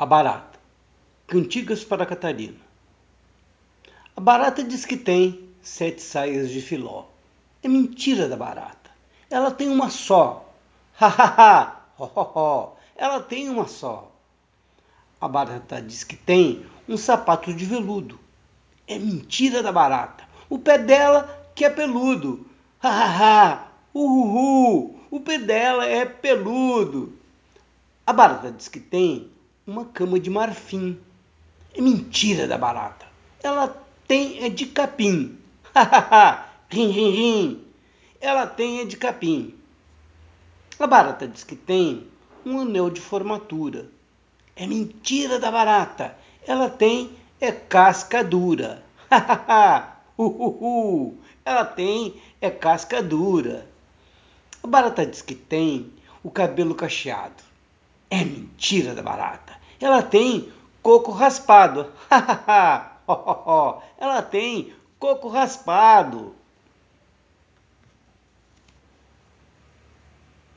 A barata. Cantigas para Catarina. A barata diz que tem sete saias de filó. É mentira da barata. Ela tem uma só. Ha ha ha! Ela tem uma só. A barata diz que tem um sapato de veludo. É mentira da barata. O pé dela que é peludo. Ha ha ha! O pé dela é peludo. A barata diz que tem uma cama de marfim. É mentira da barata. Ela tem é de capim. rim, rim, rim. Ela tem é de capim. A barata diz que tem um anel de formatura. É mentira da barata. Ela tem é casca dura. Uhuhu. Ela tem é casca dura. A barata diz que tem o cabelo cacheado. É mentira da barata. Ela tem coco raspado. Ela tem coco raspado.